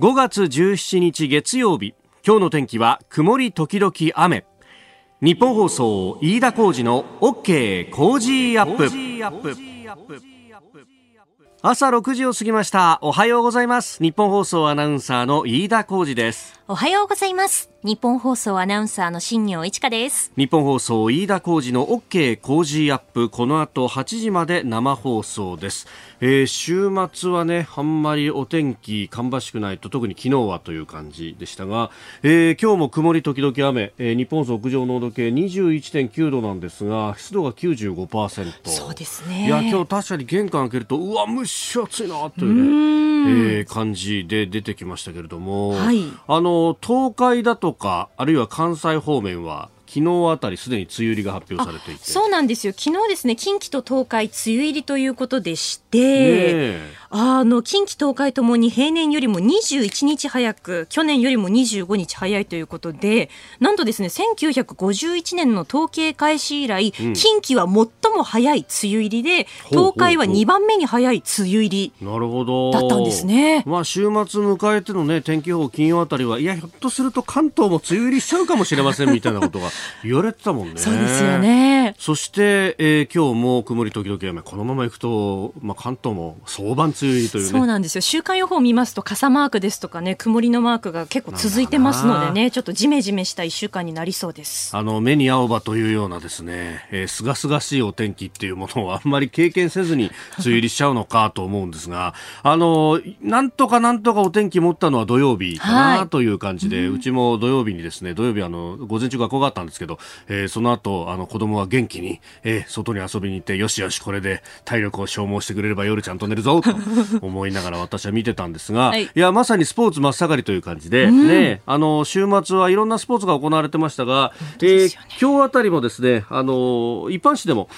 5月17日月曜日。今日の天気は曇り時々雨。ニッポン放送飯田浩司の OK Cozy up。朝6時を過ぎました。おはようございます。ニッポン放送アナウンサーの飯田浩司です。おはようございます。ニッポン放送アナウンサーの新行市佳です。ニッポン放送飯田浩司の OK Cozy up。この後8時まで生放送です、えー、週末はねあんまりお天気芳しくないと特に昨日はという感じでしたが、えー、今日も曇り時々雨、えー、日本放送屋上濃度計21.9度なんですが湿度が95%そうですね。いや今日確かに玄関開けるとうわ蒸し暑いなというねえー、感じで出てきましたけれども、はい、あの東海だとかあるいは関西方面は昨日あたりすでに梅雨入りが発表されていて。そうなんですよ。昨日ですね近畿と東海梅雨入りということでして、ね、あの近畿東海ともに平年よりも21日早く去年よりも25日早いということでなんとですね1951年の統計開始以来、うん、近畿は最も早い梅雨入りで東海は2番目に早い梅雨入りなるほど。だったんですね。まあ週末迎えてのね天気予報金曜あたりはいやひょっとすると関東も梅雨入りしちゃうかもしれませんみたいなことが 言われてたもんね。そうですよね。そして、えー、今日も曇り時々雨、このままいくと、まあ、関東も早晩梅雨入りという、ね、そうなんですよ。週間予報を見ますと、傘マークですとかね、曇りのマークが結構続いてますのでね、ちょっとじめじめした一週間になりそうです。あの、目に青葉というようなですね、えー、すがすがしいお天気っていうものをあんまり経験せずに梅雨入りしちゃうのかと思うんですが、あの、なんとかなんとかお天気持ったのは土曜日かなという感じで、はい、うちも土曜日にですね、土曜日あの、午前中学校があったんですけど、えー、その後あの子供は元気に、えー、外に遊びに行ってよしよしこれで体力を消耗してくれれば夜ちゃんと寝るぞと 思いながら私は見てたんですが、はい、いやまさにスポーツ真っ盛りという感じで、うん、ね、あの週末はいろんなスポーツが行われてましたが、ね、えー、今日あたりもですねあの一般紙でも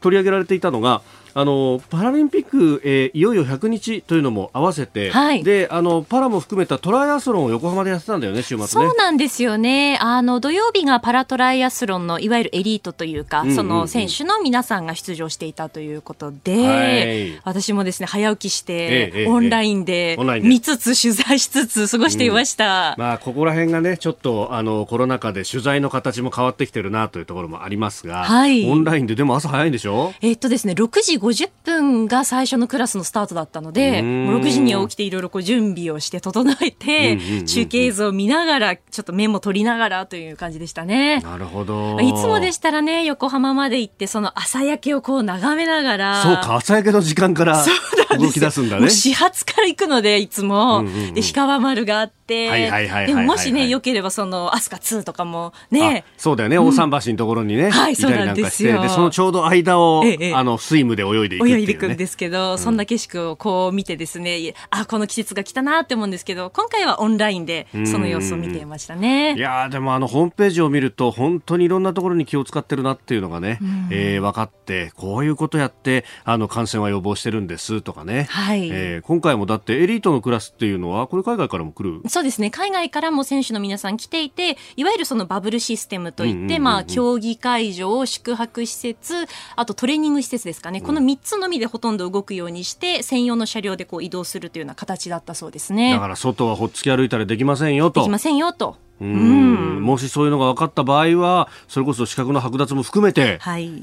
取り上げられていたのがあのパラリンピック、えー、いよいよ100日というのも合わせて、はい、であのパラも含めたトライアスロンを横浜でやってたんだよね週末ね。そうなんですよね。あの土曜日がパラトライアスロンのいわゆるエリートというか、うんうんうん、その選手の皆さんが出場していたということで、はい、私もですね早起きして、ええ、オンラインで見つつ取材しつつ過ごしていました、うん、まあここら辺がねちょっとあのコロナ禍で取材の形も変わってきてるなというところもありますが、はい、オンラインででも朝早いんでしょ？えっとですね6時50分が最初のクラスのスタートだったので、もう6時に起きていろいろこう準備をして整えて、中継映像を見ながら、ちょっとメモ取りながらという感じでしたね。なるほど。いつもでしたらね、横浜まで行って、その朝焼けをこう眺めながら。そうか、朝焼けの時間から動き出すんだね。始発から行くので、いつも。で、氷川丸があって、、でももしね、よければその、アスカ2とかもね。そうだよね、大桟橋のところにね、はい、そうなんですよ。で、そのちょうど間を、あの、スイムで泳いでいく泳いでいくんですけど、そんな景色をこう見てですね、あ、この季節が来たなって思うんですけど、今回はオンラインでその様子を見ていましたね。いやでもあの、ホームページを見ると、本当にいろんなところに気を使ってるなっていうのがね、えー、分かって、こういうことやって、あの、感染は予防してるんですとかね。はい。えー、今回もだってエリートのクラスっていうのは、これ海外からも来る？そうですね。海外からも選手の皆さん来ていて、いわゆるそのバブルシステムといって、まあ、競技会場、宿泊施設、あとトレーニング施設ですかね、この3つのみでほとんど動くようにして、専用の車両でこう移動するというような形だったそうですね。だから外はほっつき歩いたりできませんよと。できませんよと。うん、もしそういうのが分かった場合はそれこそ資格の剥奪も含めて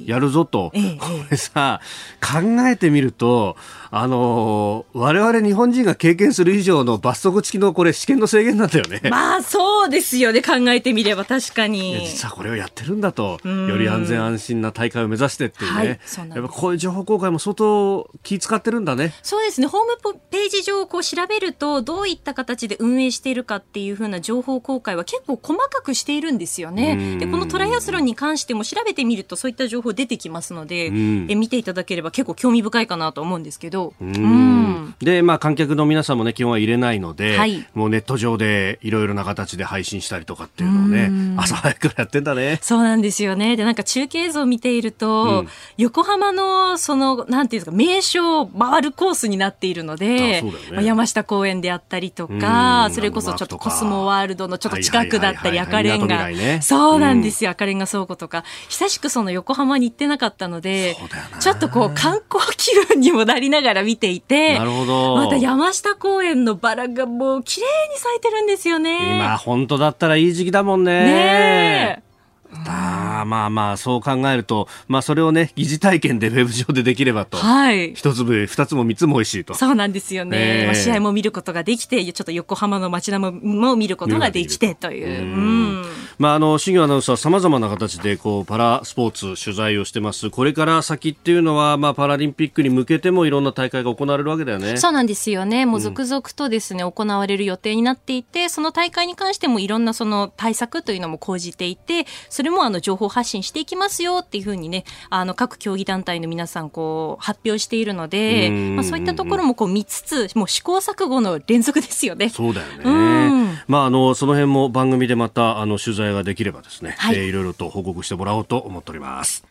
やるぞと、はい、これさ考えてみるとあの我々日本人が経験する以上の罰則付きのこれ試験の制限なんだよね。まあそうですよね。考えてみれば。確かに。実はこれをやってるんだと。より安全安心な大会を目指してっていうね、はい、やっぱこういう情報公開も相当気使ってるんだね。そうですね。ホームページ上こう調べるとどういった形で運営しているかっていうふうな情報公開は結構細かくしているんですよね。でこのトライアスロンに関しても調べてみるとそういった情報出てきますので、え見ていただければ結構興味深いかなと思うんですけど。で、まあ、観客の皆さんもね、基本は入れないので、はい、もうネット上でいろいろな形で配信したりとかっていうのをね、朝早くやってんだね。そうなんですよね。で、なんか中継映像を見ていると、うん、横浜の、その、なんていうんですか、名所を回るコースになっているので、ね、まあ、山下公園であったりとか、それこそちょっとコスモワールドのちょっと近くだったり、赤レンガ、ね、そうなんですよ、赤レンガ倉庫とか、久しくその横浜に行ってなかったので、ちょっとこう、観光気分にもなりながら見ていて、ほど。また山下公園のバラがもう綺麗に咲いてるんですよね。今、本当だったらいい時期だもんね。ねあまあまあそう考えると、まあ、それをね疑似体験でウェブ上でできればと、はい、一粒二つも三つも美味しいとそうなんですよね、えー、試合も見ることができてちょっと横浜の街並みも見ることができてという。うんまあ、あの、新業アナウンサーさまざまな形で、こう、パラスポーツ取材をしてます。これから先っていうのは、まあ、パラリンピックに向けてもいろんな大会が行われるわけだよね。そうなんですよね。もう続々とですね、うん、行われる予定になっていて、その大会に関してもいろんなその対策というのも講じていて、それもあの、情報発信していきますよっていうふうにね、あの、各競技団体の皆さん、こう、発表しているので、まあ、そういったところもこう見つつ、もう試行錯誤の連続ですよね。そうだよね。まあ、あの、その辺も番組でまた、あの、取材ができればですね、ね、はいえー、いろいろと報告してもらおうと思っております。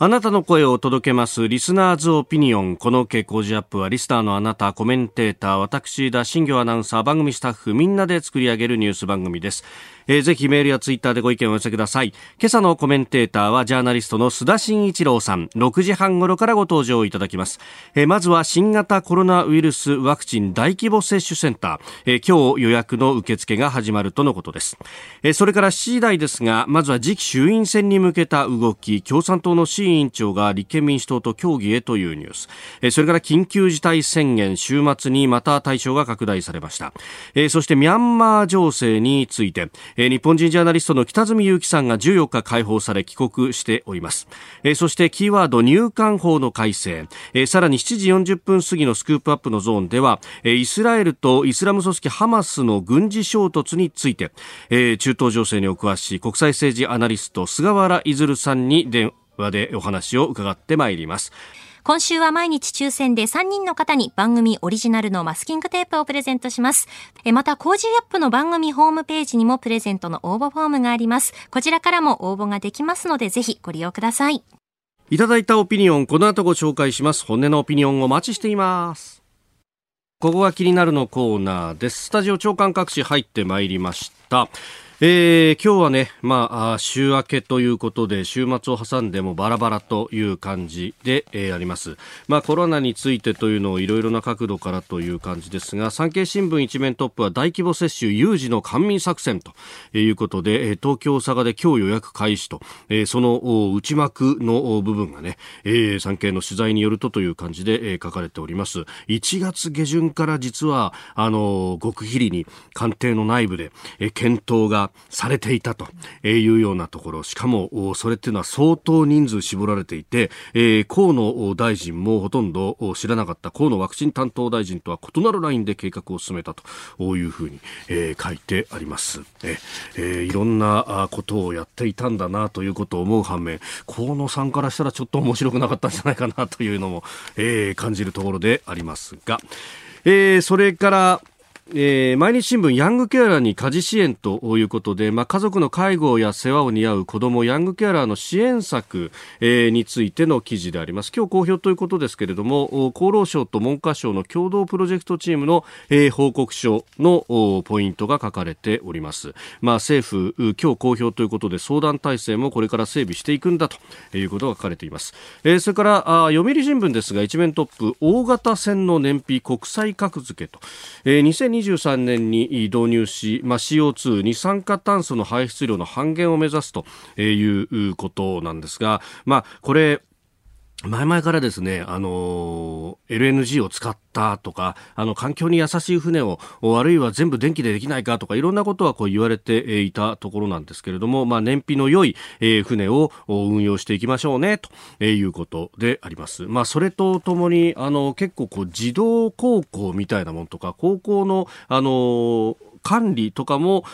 あなたの声を届けますリスナーズオピニオン。この傾向時アップはリスターのあなた、コメンテーター、私、田新行アナウンサー、番組スタッフ、みんなで作り上げるニュース番組です。えー、ぜひメールやツイッターでご意見をお寄せください。今朝のコメンテーターはジャーナリストの須田慎一郎さん。6時半頃からご登場いただきます。えー、まずは新型コロナウイルスワクチン大規模接種センター。えー、今日予約の受付が始まるとのことです。えー、それから7時台ですが、まずは次期衆院選に向けた動き、共産党の志位委員長が立憲民主党と協議へというニュース。え、それから緊急事態宣言、週末にまた対象が拡大されました。え、そしてミャンマー情勢について、え、日本人ジャーナリストの北住祐樹さんが14日解放され帰国しております、え、そしてキーワード入管法の改正、え、さらに7時40分過ぎのスクープアップのゾーンでは、え、イスラエルとイスラム組織ハマスの軍事衝突について、え、中東情勢にお詳しい国際政治アナリスト菅原出さんに電話でお話を伺ってまいります今週は毎日抽選で3人の方に番組オリジナルのマスキングテープをプレゼントします。えまた、 Cozy up の番組ホームページにもプレゼントの応募フォームがあります。こちらからも応募ができますので、ぜひご利用ください。いただいたオピニオン、この後ご紹介します。本音のオピニオンをお待ちしています。ここが気になるのコーナーです。スタジオ長官各紙入ってまいりました。えー、今日はね、まあ、週明けということで、週末を挟んでもバラバラという感じで、えー、あります。まあ、コロナについてというのをいろいろな角度からという感じですが、産経新聞一面トップは大規模接種有事の官民作戦ということで、東京、大阪で今日予約開始と、えー、その内幕の部分がね、えー、産経の取材によるとという感じで、えー、書かれております。1月下旬から実は、あの、極秘裏に官邸の内部で、えー、検討がされていたというようなところ、しかもそれっていうのは相当人数絞られていて、えー、河野大臣もほとんど知らなかった河野ワクチン担当大臣とは異なるラインで計画を進めたというふうに、えー、書いてあります。えー、いろんなことをやっていたんだなということを思う反面、河野さんからしたらちょっと面白くなかったんじゃないかなというのも、えー、感じるところでありますが、えー、それから、えー、毎日新聞ヤングケアラーに家事支援ということで、まあ、家族の介護や世話を担う子どもヤングケアラーの支援策、えー、についての記事であります。今日公表ということですけれども厚労省と文科省の共同プロジェクトチームの、えー、報告書のポイントが書かれております、まあ、政府今日公表ということで相談体制もこれから整備していくんだということが書かれています、えー、それからあ読売新聞ですが一面トップ大型船の燃費国際格付けと、えー、2023年に導入し、まあ、CO2 二酸化炭素の排出量の半減を目指すということなんですが、まあ、これ前々からですね、あの、LNG を使ったとか、あの、環境に優しい船を、あるいは全部電気でできないかとか、いろんなことはこう言われていたところなんですけれども、まあ、燃費の良い、船を運用していきましょうね、ということであります。まあ、それとともに、あの、結構こう、自動航行みたいなものとか、高校の、あの、管理とかも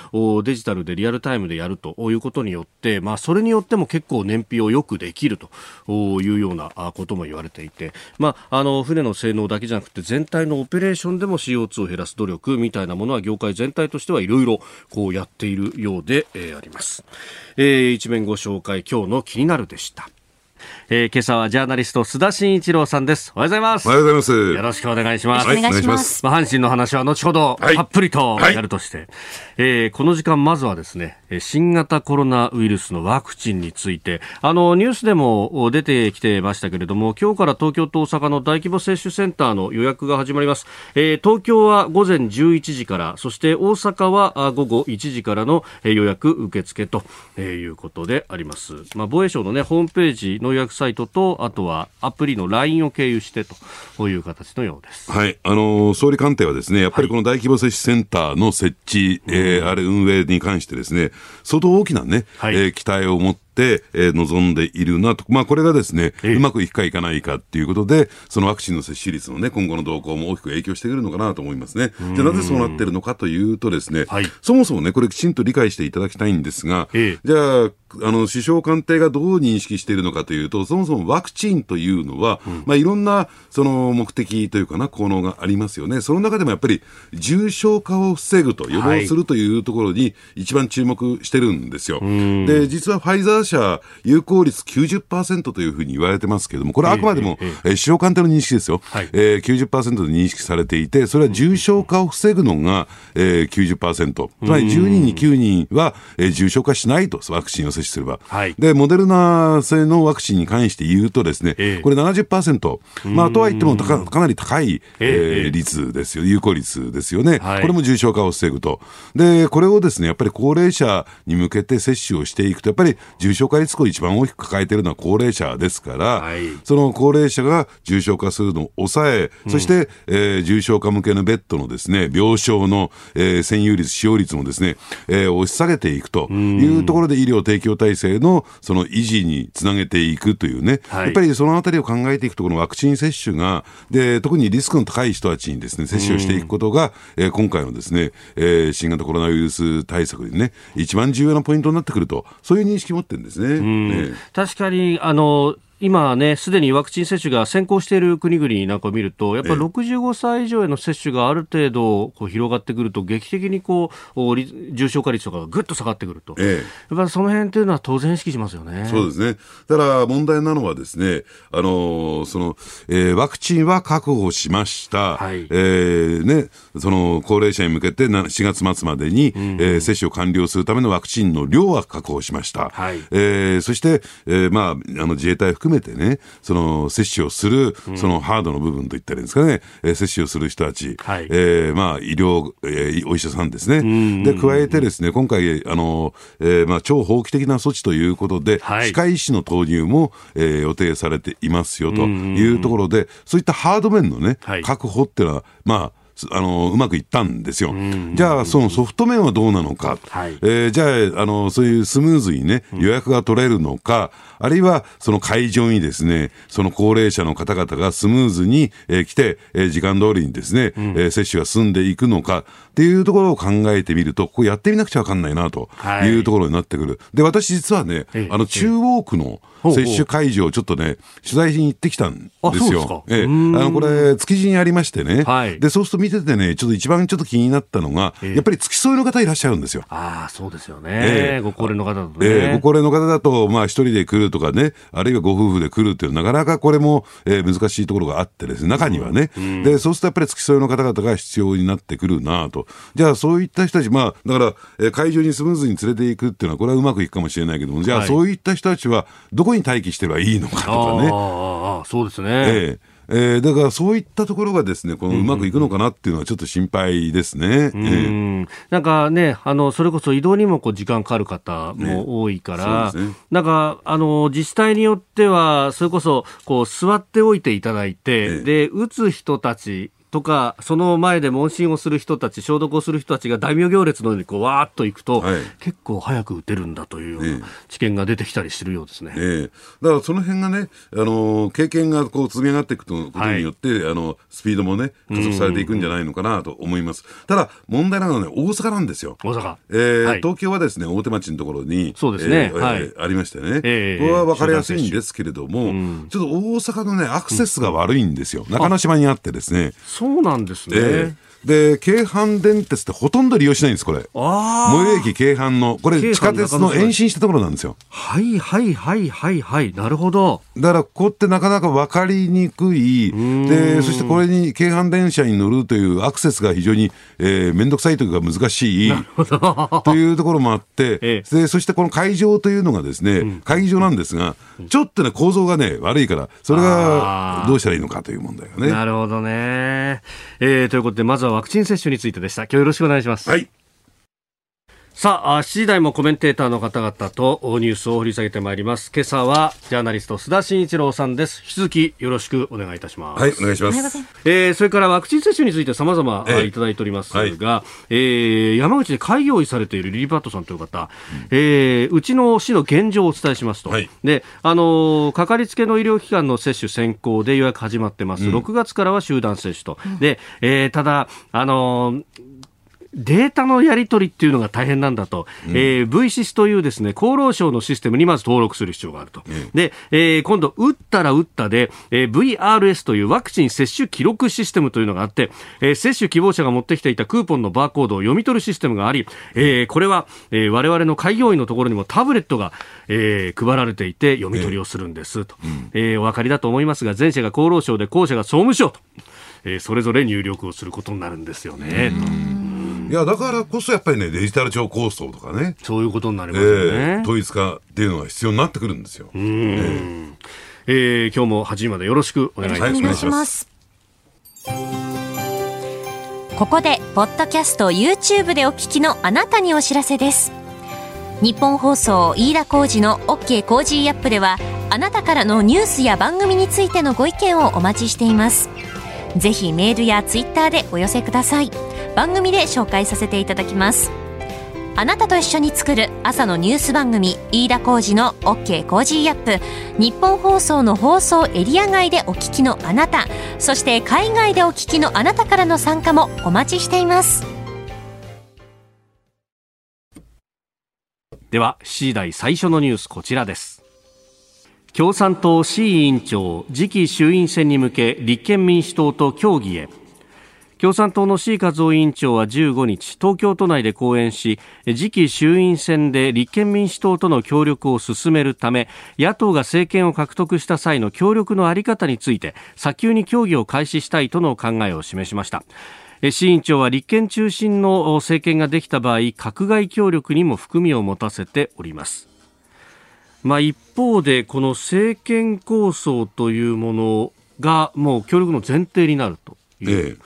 デジタルでリアルタイムでやるということによって、まあ、それによっても結構燃費をよくできるというようなことも言われていて、まあ、あの船の性能だけじゃなくて全体のオペレーションでも CO2 を減らす努力みたいなものは業界全体としてはいろいろこうやっているようで、え、あります、えー、一面ご紹介今日の気になるでした。えー、今朝はジャーナリスト須田慎一郎さんです。おはようございます。おはようございます。よろしくお願いします。お願いします、まあ、阪神の話は後ほどたっぷりとやるとして、はい、えー、この時間まずはですね新型コロナウイルスのワクチンについて。あのニュースでも出てきてましたけれども今日から東京と大阪の大規模接種センターの予約が始まります、えー、東京は午前11時からそして大阪は午後1時からの予約受付ということであります、まあ、防衛省の、ね、ホームページの予約サイトとあとはアプリの LINE を経由してという形のようです、はい、あの総理官邸はですねやっぱりこの大規模接種センターの設置、はい、えー、あれ運営に関してですね相当大きなね、はい、えー、期待を持って、えー、望んでいるなと、まあ、これがですね、うまくいくかいかないかっていうことで、そのワクチンの接種率のね、今後の動向も大きく影響してくるのかなと思いますね。じゃあなぜそうなってるのかというとですね、はい、そもそもね、これきちんと理解していただきたいんですが、じゃあ、あの、首相官邸がどう認識しているのかというと、そもそもワクチンというのは、うん、まあ、いろんな、その、目的というかな、効能がありますよね。その中でもやっぱり、重症化を防ぐと、予防するというところに、一番注目してるんですよ。はい、で、実はファイザー社、有効率90%というふうに言われてますけれども、これはあくまでも、えー、えー、首相官邸の認識ですよ。はい、えー、90%で認識されていて、それは重症化を防ぐのが、えー、90%。つまり10人に9人は、えー、重症化しないと、ワクチンを接種すれば。はい、で、モデルナ製のワクチンに関して言うとですね、えー、これ70%、まあ、とはいってもかかなり高い、えー、率ですよ、有効率ですよね、はい、これも重症化を防ぐと。で、これをですね、やっぱり高齢者に向けて接種をしていくと、やっぱり重症化リスクを一番大きく抱えているのは高齢者ですから、はい、その高齢者が重症化するのを抑え、そして、えー、重症化向けのベッドのですね、病床の、えー、占有率、使用率もですね、えー、押し下げていくというところで医療提供体制のその維持につなげていくというね、はい、やっぱりそのあたりを考えていくと、このワクチン接種が、で特にリスクの高い人たちにですね接種をしていくことが、えー、今回のですね、えー、新型コロナウイルス対策でね、一番重要なポイントになってくると、そういう認識を持ってるんですね。ね確かにあの今ね、すでにワクチン接種が先行している国々なんかを見ると、やっぱり65歳以上への接種がある程度こう広がってくると、劇的にこう重症化率とかがぐっと下がってくると、ええ、やっぱりその辺というのは当然意識しますよね。そうですね。ただ問題なのはですね、あのその、えー、ワクチンは確保しました。はい、えー、ね、その高齢者に向けて4月末までに、うん、えー、接種を完了するためのワクチンの量は確保しました。はい、えー、そして、えー、まあ、あの自衛隊含めめてね、その接種をする、そのハードの部分と言ったらいいんですかね、えー、接種をする人たち、はい、えー、まあ、医療、えー、お医者さんですね。で、加えてですね、今回、あの、えー、まあ、超法規的な措置ということで、はい、歯科医師の投入も、えー、予定されていますよというところで、そういったハード面のね、はい、確保っていうのは、まあ、あのうまくいったんですよ。じゃあ、そのソフト面はどうなのか、はい、えー、じゃああの、そういうスムーズにね、予約が取れるのか、あるいはその会場にですね、その高齢者の方々がスムーズに、えー、来て、えー、時間通りにですね、うん、えー、接種が進んでいくのかっていうところを考えてみると、ここやってみなくちゃわかんないなというところになってくる。で、私実はね、あの中央区の、接種会場、ちょっとね、取材しに行ってきたんですよ。ええ、あのこれ、築地にありましてね、はい、でそうすると見ててね、ちょっと一番ちょっと気になったのが、えやっぱり付き添いの方いらっしゃるんですよ。ああ、そうですよね、えご高齢の方だとね。えご高齢の方だと、まあ、一人で来るとかね、あるいはご夫婦で来るっていう、なかなかこれも、えー、難しいところがあってですね、中にはね、うん、でそうするとやっぱり付き添いの方々が必要になってくるなと、じゃあ、そういった人たち、まあ、だから、えー、会場にスムーズに連れていくっていうのは、これはうまくいくかもしれないけども、じゃあ、そういった人たちは、どこに待機してればいいのかとかね。ああそうですね、えーえー、だからそういったところがですね、このうまくいくのかなっていうのはちょっと心配ですね。うん、えー、なんかね、あの、それこそ移動にもこう時間かかる方も多いから、ねね、なんか、あの、自治体によっては、それこそ、こう、座っておいていただいて、えー、で、打つ人たち、とか、その前で問診をする人たち、消毒をする人たちが大名行列のようにこうわーっと行くと、はい、結構早く打てるんだというような知見が出てきたりしてるようですね。えだからその辺がね、あの経験がこう積み上がっていくことによって、はい、あのスピードもね、加速されていくんじゃないのかなと思います。ただ、問題なのはね、大阪なんですよ。大阪。えー、はい、東京はですね、大手町のところに、そうですね。えー、はい、ありましてね、えー、これは分かりやすいんですけれども、うん、ちょっと大阪のね、アクセスが悪いんですよ。中之島にあってですね。そうなんですね。えーで、京阪電鉄ってほとんど利用しないんです、これ。最寄駅京阪の、これ地下鉄の延伸したところなんですよ。はいはいはいはいはい、なるほど。だから、ここってなかなか分かりにくい。で、そしてこれに京阪電車に乗るというアクセスが非常に、えー、めんどくさいというか難しい。というところもあって、ええ、で、そしてこの会場というのがですね、うん、会議場なんですが、ちょっとね、構造がね、悪いから、それがどうしたらいいのかという問題がね。なるほどね。えー、ということで、まずはワクチン接種についてでした。今日よろしくお願いします。はい。さあ、7時台もコメンテーターの方々とニュースを掘り下げてまいります。今朝はジャーナリスト須田慎一郎さんです。引き続きよろしくお願いいたします。はい、お願いします。えー、それからワクチン接種について様々、えいただいておりますが、はい、えー、山口で開業医されているリリー・パットさんという方、うん、えー、うちの市の現状をお伝えしますと、はい、で、あのー、かかりつけの医療機関の接種先行で予約始まってます。うん、6月からは集団接種と。うん、で、えー、ただ、あのーデータのやり取りっていうのが大変なんだと、うん、えー、VSIS というですね厚労省のシステムにまず登録する必要があると、うん、で、えー、今度、打ったら打ったで、えー、VRS というワクチン接種記録システムというのがあって、えー、接種希望者が持ってきていたクーポンのバーコードを読み取るシステムがあり、えー、これは、えー、我々の開業医のところにもタブレットが、えー、配られていて読み取りをするんですと、えー、えー、お分かりだと思いますが前者が厚労省で後者が総務省と、えー、それぞれ入力をすることになるんですよね。いやだからこそやっぱりねデジタル庁構想とかね。そういうことになりますよね、えー、統一化っていうのが必要になってくるんですよ。うん、えー、えー、今日も8時までよろしくお願いします。ここでポッドキャスト YouTube でお聞きのあなたにお知らせです。日本放送飯田浩二の OK コージーアップではあなたからのニュースや番組についてのご意見をお待ちしていますぜひメールやツイッターでお寄せください。番組で紹介させていただきます。あなたと一緒に作る朝のニュース番組飯田浩二の OK コージーアップ。ニッポン放送の放送エリア外でお聞きのあなた。そして海外でお聞きのあなたからの参加もお待ちしています。では7時台最初のニュースこちらです。共産党 C 委員長次期衆院選に向け立憲民主党と協議へ。共産党の C 和夫委員長は15日東京都内で講演し次期衆院選で立憲民主党との協力を進めるため野党が政権を獲得した際の協力の在り方について早急に協議を開始したいとの考えを示しました。市委員長は立憲中心の政権ができた場合閣外協力にも含みを持たせております。まあ、一方でこの政権構想というものがもう協力の前提になるという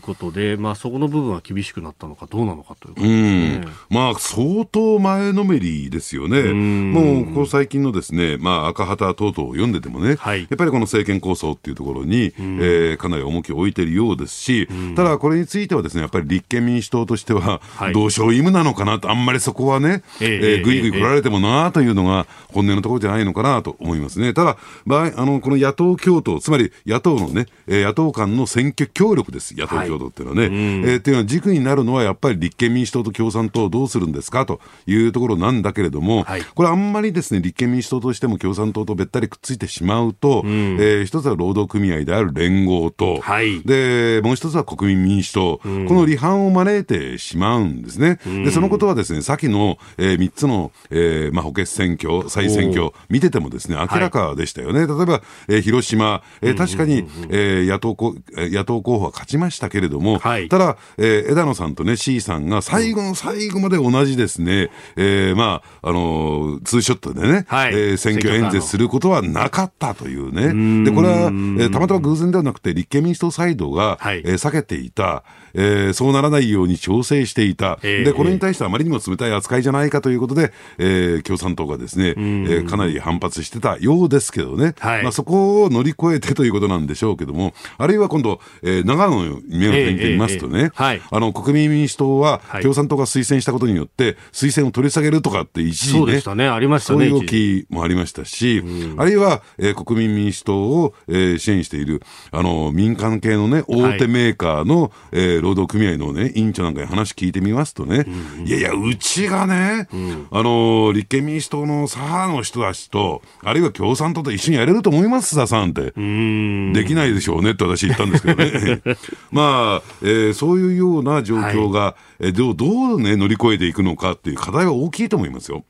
ことで、ええ、まあ、そこの部分は厳しくなったのかどうなのかということですね、まあ、相当前のめりですよね、もうここ最近のですね、まあ、赤旗等々を読んでてもね、はい、やっぱりこの政権構想っていうところに、えー、かなり重きを置いているようですし、ただこれについてはですねやっぱり立憲民主党としては、同床異夢なのかなと、あんまりそこはね、えー、ぐいぐい来られてもなというのが本音のところじゃないのかなと思いますね。ただ、場合あのこの野党共闘、つまり野党のね、野党間の選挙協力です、野党共闘っていうのはね。はい、えー、っていうのは軸になるのはやっぱり立憲民主党と共産党をどうするんですか？というところなんだけれども、はい、これあんまりですね、立憲民主党としても共産党とべったりくっついてしまうと、うん、えー、一つは労働組合である連合と、はい、で、もう一つは国民民主党、うん、この離反を招いてしまうんですね。うん、で、そのことはですね、先の、えー、3つの、えー、まあ、補欠選挙、再選挙、見ててもですね、明らかでしたよね。例えば、えー、広島、えー、確かに、えー、野党野党候補は勝ちましたけれども、はい、ただ、えー、枝野さんとね、C さんが最後の最後まで同じですね、えー、まあ、あのー、ツーショットでね、はい、えー、選挙演説することはなかったというね。で、これは、えー、たまたま偶然ではなくて、立憲民主党サイドが、はい、えー、避けていた、えー、そうならないように調整していた。で、これに対してあまりにも冷たい扱いじゃないかということで、えー、共産党がですね、えー、かなり反発してたようですけどね。はい、まあ、そこを乗り越えてということなんでしょうけども、あるいは今度、えー、長野の目を点てみますとね、はい、あの、国民民主党は共産党が推薦したことによって、推薦を取り下げるとかって一時ね、そうでしたね、ありましたね。そういう動きもありましたし、あるいは、えー、国民民主党を、えー、支援している、あの、民間系のね、大手メーカーの、はい、えー、労働組合のね、委員長なんかに話聞いてみますとね、うんうん、いやいや、うちがね、うん、あの、立憲民主党の左派の人たちと、あるいは共産党と一緒にやれると思います、ささんって。できないでしょうねって私言ったんですけどね。まあ、えー、そういうような状況が、はい、えどう、どうね、乗り越えていくのかっていう課題は大きいと思いますよ。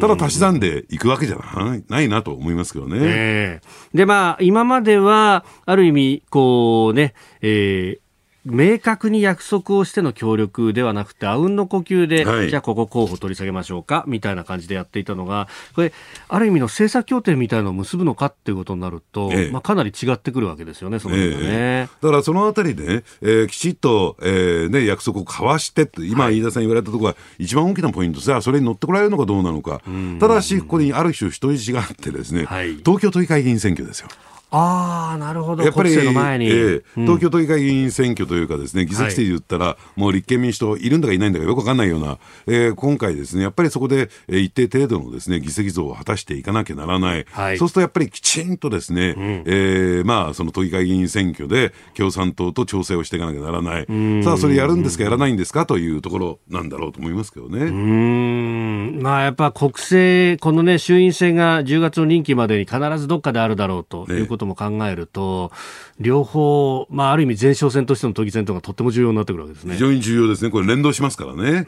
ただ足し算でいくわけじゃないないなと思いますけどね。えー、で、まあ、今までは、ある意味、こうね、えー、明確に約束をしての協力ではなくて、あうんの呼吸で、はい、じゃあここ候補取り下げましょうか、みたいな感じでやっていたのが、これ、ある意味の政策協定みたいなのを結ぶのかっていうことになると、ええ、まあ、かなり違ってくるわけですよね、その辺ね、え、だからそのあたりでね、えー、きちっと、えーね、約束を交わしてって、今、飯田さん言われたところが一番大きなポイントさあ、それに乗ってこられるのかどうなのか、ただし、ここにある種人質があってですね、はい、東京都議会議員選挙ですよ。ああ、なるほど。やっぱり、えー、東京都議会議員選挙というかですね、議席数で言ったら、はい、もう立憲民主党いるんだかいないんだかよくわかんないような、えー、今回ですね、やっぱりそこで、えー、一定程度のですね、議席増を果たしていかなきゃならない。はい、そうするとやっぱりきちんとですね、うん、えー、まあ、その都議会議員選挙で共産党と調整をしていかなきゃならない。さあ、それやるんですか、やらないんですかというところなんだろうと思いますけどね。うん。まあ、やっぱ国政、このね、衆院選が10月の任期までに必ずどっかであるだろうということも考えると、ね両方、まあ、ある意味前哨戦としての都議選というのがとっても重要になってくるわけですね。非常に重要ですね。これ連動しますからね。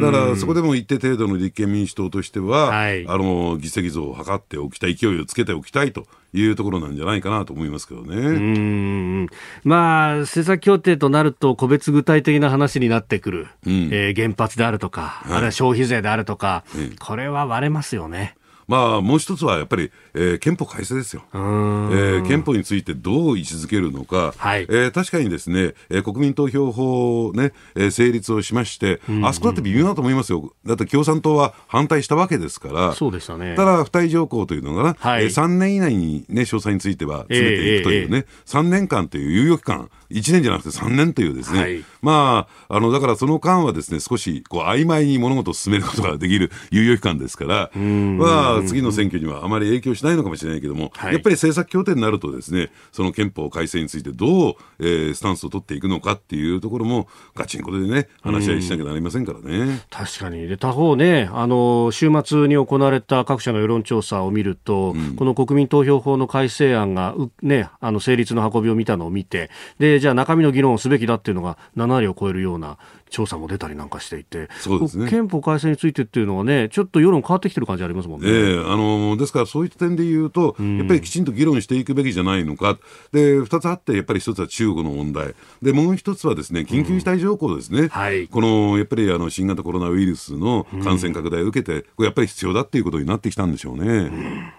だから、そこでも一定程度の立憲民主党としては、はい、あの、議席増を図っておきたい、勢いをつけておきたいというところなんじゃないかなと思いますけどね。うんまあ、政策協定となると、個別具体的な話になってくる、うん、えー、原発であるとか、はい、あるいは消費税であるとか、これは割れますよね。まあ、もう一つはやっぱり、えー、憲法改正ですよ、えー、憲法についてどう位置づけるのか、はい、えー、確かにですね、えー、国民投票法ね、えー、成立をしまして、あそこだって微妙だと思いますよ、だって共産党は反対したわけですから、そうでしたね、ただ、付帯条項というのが、はい、えー、3年以内に、ね、詳細については詰めていくというね、えー、3年間という猶予期間、1年じゃなくて3年というですね、はい、まあ、あの、だからその間はですね、少しこう曖昧に物事を進めることができる猶予期間ですから、まあ、次の選挙にはあまり影響しないのかもしれないけども、はい、やっぱり政策協定になるとですね、その憲法改正についてどう、えー、スタンスを取っていくのかっていうところも、ガチンコでね、話し合いしなきゃなりませんからね。確かに。で、他方ね、あの、週末に行われた各社の世論調査を見ると、うん、この国民投票法の改正案が、ね、あの、成立の運びを見たのを見て、で、じゃあ中身の議論をすべきだっていうのが7割を超えるような調査も出たりなんかしていて、そうですね、憲法改正についてっていうのはね、ちょっと世論変わってきてる感じありますもんね。えー、あのですから、そういった点で言うと、やっぱりきちんと議論していくべきじゃないのか、で2つあって、やっぱり1つは中国の問題、でもう1つはですね緊急事態条項ですね、うんはい、このやっぱりあの新型コロナウイルスの感染拡大を受けて、これやっぱり必要だっていうことになってきたんでしょうね。うん。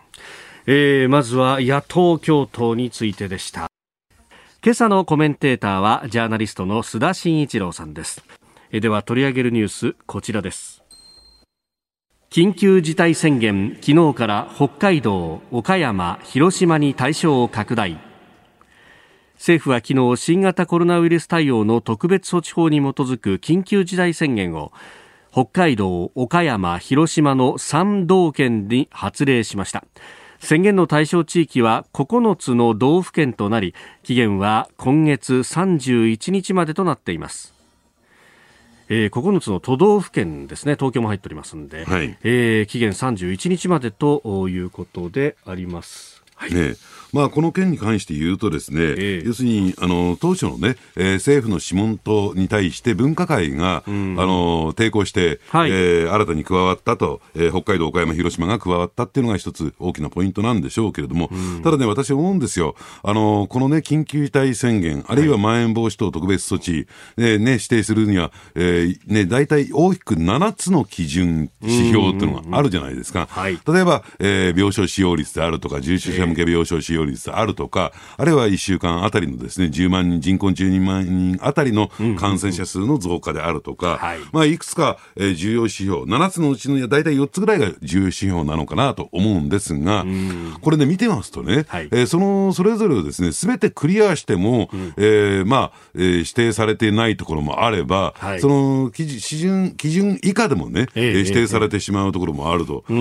えー、まずは野党共闘についてでした。今朝のコメンテーターはジャーナリストの須田慎一郎さんですでは取り上げるニュースこちらです。緊急事態宣言昨日から北海道岡山広島に対象を拡大。政府は昨日新型コロナウイルス対応の特別措置法に基づく緊急事態宣言を北海道岡山広島の3道県に発令しました。宣言の対象地域は9つの道府県となり期限は今月31日までとなっています。えー、9つの都道府県ですね、東京も入っておりますんで、はい、えー、期限31日までということであります。はい、ねまあ、この件に関して言うとですね、えー、要するにあの当初のね、えー、政府の諮問党に対して分科会が、うん、あの抵抗して、はい、えー、新たに加わったと、えー、北海道、岡山、広島が加わったっていうのが一つ大きなポイントなんでしょうけれども、うん、ただね、私思うんですよ、あのこのね、緊急事態宣言、あるいはまん延防止等特別措置、はい、ね、指定するには、えー、ね、大体大きく7つの基準、指標っていうのがあるじゃないですか。はい、例えば、えー、病床使用率であるとか、重症者向け病床使用率であるとか、あるいは1週間あたりのですね、10万人、人口12万人あたりの感染者数の増加であるとか、まあ、いくつか、えー、重要指標、7つのうちの大体4つぐらいが重要指標なのかなと思うんですが、これね、見てますとね、はい、えー、その、それぞれをですね、すべてクリアしても、うん、えー、まあ、えー、指定されてないところもあれば、はい、その基準、基準以下でもね、えー、指定されてしまうところもあると。で、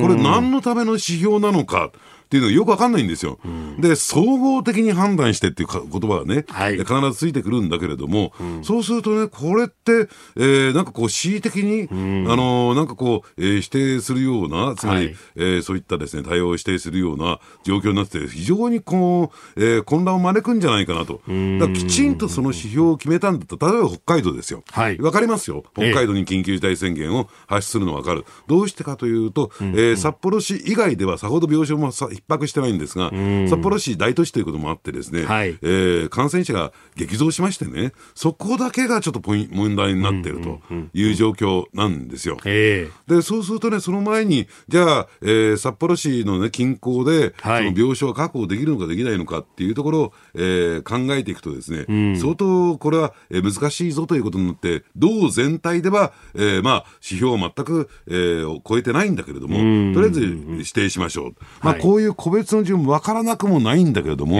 これ何のための指標なのか。っていうのがよくわかんないんですよ。うん、で、総合的に判断してっていう言葉がね、はい、必ずついてくるんだけれども、うん、そうするとね、これって、えー、なんかこう、恣意的に、うん、あのー、なんかこう、えー、否定するような、つまり、はい、えー、そういったですね、対応を否定するような状況になって、非常にこう、えー、混乱を招くんじゃないかなと。だきちんとその指標を決めたんだったら、例えば北海道ですよ。はい。わかりますよ。北海道に緊急事態宣言を発出するのはわかる。どうしてかというと、えー、札幌市以外ではさほど病床もさ逼迫してないんですが、札幌市大都市ということもあってですね、はい、えー、感染者が激増しましてね、そこだけがちょっとポイ問題になっているという状況なんですよ。で、そうするとね、その前に、じゃあ、えー、札幌市のね、近郊で、はい、その病床が確保できるのかできないのかっていうところを、えー、考えていくとですね、うん、相当これは難しいぞということになって、道全体では、えー、まあ、指標は全く、えー、超えてないんだけれども、とりあえず指定しましょう。まあ、こういう個別の順分からなくもないんだけれども、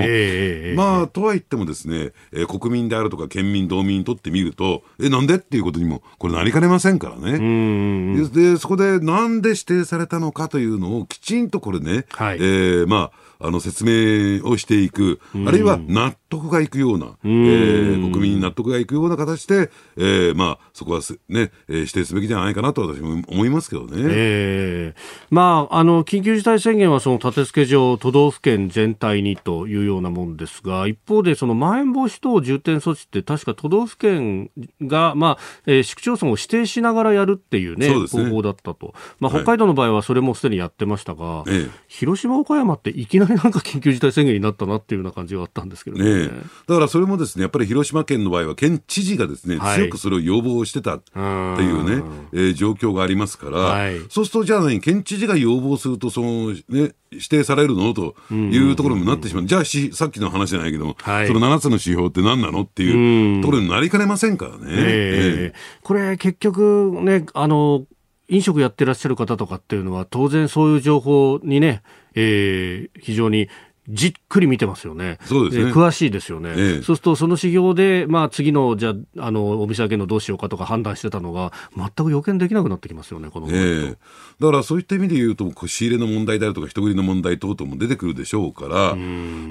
まあ、とは言ってもですね、えー、国民であるとか県民、道民にとってみると、え、なんでっていうことにも、これなりかねませんからね。で、そこでなんで指定されたのかというのをきちんとこれね、はい、えー、まあ、あの説明をしていく、あるいは納得がいくような、えー、国民に納得がいくような形で、えー、まあ、そこはね、えー、指定すべきじゃないかなと私も思いますけどね。えー、まあ、あの、緊急事態宣言はその立て付け上、都道府県全体にというようなもんですが、一方で、そのまん延防止等重点措置って確か都道府県が、まあ、えー、市区町村を指定しながらやるっていうね、うね。方法だったと。まあ、北海道の場合はそれもすでにやってましたが、はい、広島、岡山っていきなりなんか緊急事態宣言になったなっていうような感じがあったんですけどね、ね、だからそれもですねやっぱり広島県の場合は県知事がですね、はい、強くそれを要望してたっていうね、えー、状況がありますから、はい、そうするとじゃあ何県知事が要望するとそのね指定されるの？というところになってしまう、じゃあし、さっきの話じゃないけども、はい、その7つの指標って何なの？っていうところになりかねませんからね。えー、これ、結局ね、あの飲食やってらっしゃる方とかっていうのは、当然そういう情報にね、えー、非常にじっくり見てますよね。そうですね。詳しいですよね。ええ、そうすると、その指標で、まあ、次の、じゃあ、あの、お店開けるのどうしようかとか判断してたのが、全く予見できなくなってきますよね、この、ええ、だから、そういった意味で言うと、仕入れの問題であるとか、人繰りの問題等々も出てくるでしょうから、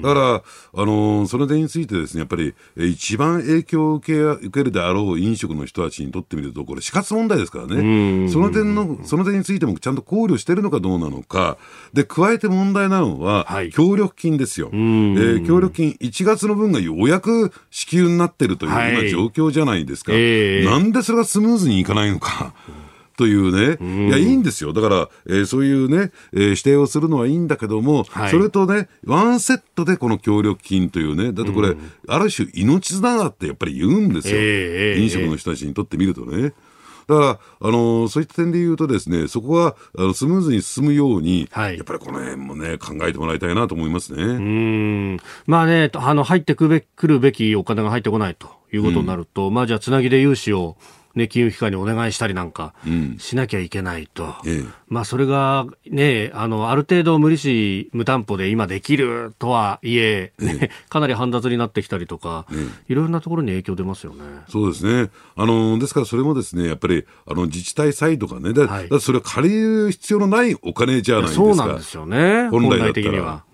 だから、あの、その点についてですね、やっぱり、一番影響を受け受けるであろう飲食の人たちにとってみると、これ、死活問題ですからね。その点の、その点についてもちゃんと考慮してるのかどうなのか。で、加えて問題なのは、はい、協力金ですよ。えー、協力金1月の分がようやく支給になってるというような状況じゃないですか、はいえー、なんでそれがスムーズにいかないのか。というね、いや、いいんですよ。だから、えー、そういうね、えー、指定をするのはいいんだけども、はい、それとね、ワンセットでこの協力金というね、だってこれ、ある種命綱だってやっぱり言うんですよ。えー、飲食の人たちにとってみるとね。だから、あのそういった点で言うとですね、そこはあのスムーズに進むように、はい、やっぱりこの辺もね、考えてもらいたいなと思いますね。うん。まあね、あの、入ってくべくるべきお金が入ってこないということになると、うん、まあじゃあ、つなぎで融資を、ね、金融機関にお願いしたりなんかしなきゃいけないと、うんええ、まあ、それが、ね、あのある程度無利子、無担保で今できるとはいえ、ね、え、かなり煩雑になってきたりとか、いろいろなところに影響出ますよね。そうですね。あの、ですからそれもですねやっぱりあの自治体サイドがね、だはい、だそれは借りる必要のないお金じゃないですか、そうなんですよね、本来的には。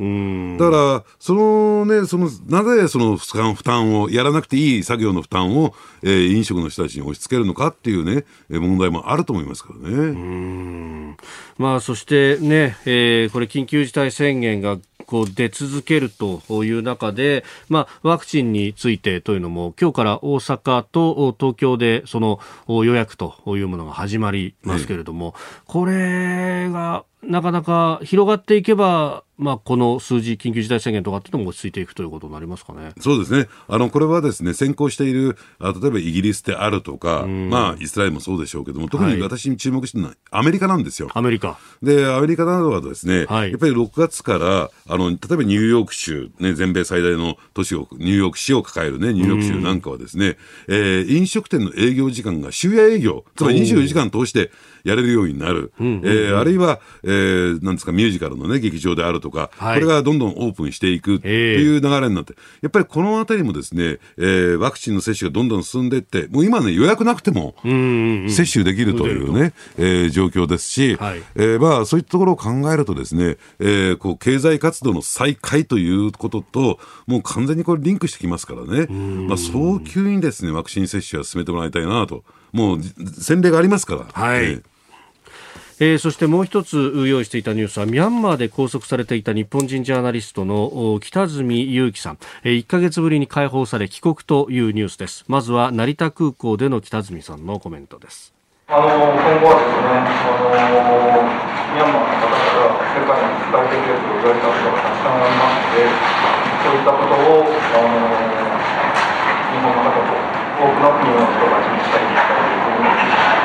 だから、そのね、そのなぜその負担負担を、やらなくていい作業の負担を、えー、飲食の人たちに押し付けるのかっていうね、問題もあると思いますからね。まあ、そしてね、えー、これ緊急事態宣言がこう出続けるという中で、まあ、ワクチンについてというのも今日から大阪と東京でその予約というものが始まりますけれども、これがなかなか広がっていけばまあ、この数字、緊急事態宣言とかっていうのも落ち着いていくということになりますかね。そうですね、あのこれはですね先行している、あ例えばイギリスであるとか、まあ、イスラエルもそうでしょうけども、特に私に注目してるのはアメリカなんですよ。アメリカ。でアメリカなどはですね、はい、やっぱり6月からあの、例えばニューヨーク州、ね、全米最大の都市を、ニューヨーク市を抱える、ね、ニューヨーク州なんかはですね、えー、飲食店の営業時間が終夜営業、つまり24時間通してやれるようになる、えー、あるいは、えー、なんですか、ミュージカルのね、劇場であるとか、はい、これがどんどんオープンしていくっていう流れになって、やっぱりこのあたりもですね、えー、ワクチンの接種がどんどん進んでいって、もう今ね、予約なくても、接種できるというね、えー、状況ですし、はい、えー、まあ、そういったところを考えるとですね、えー、こう、経済活動の再開ということと、もう完全にこれリンクしてきますからね、まあ、早急にですね、ワクチン接種は進めてもらいたいなと、もう先例がありますから。はい、えーえー、そしてもう一つ用意していたニュースはミャンマーで拘束されていた日本人ジャーナリストの北角裕樹さん、えー、1ヶ月ぶりに解放され帰国というニュースです。まずは成田空港での北角さんのコメントです。あの今後はですねあのミャンマーの方から世界に伝えてくれと言われたことがたくさんありますのでそういったことをあの日本の方と多くの国の人たちに伝えていきたいというふうに思います。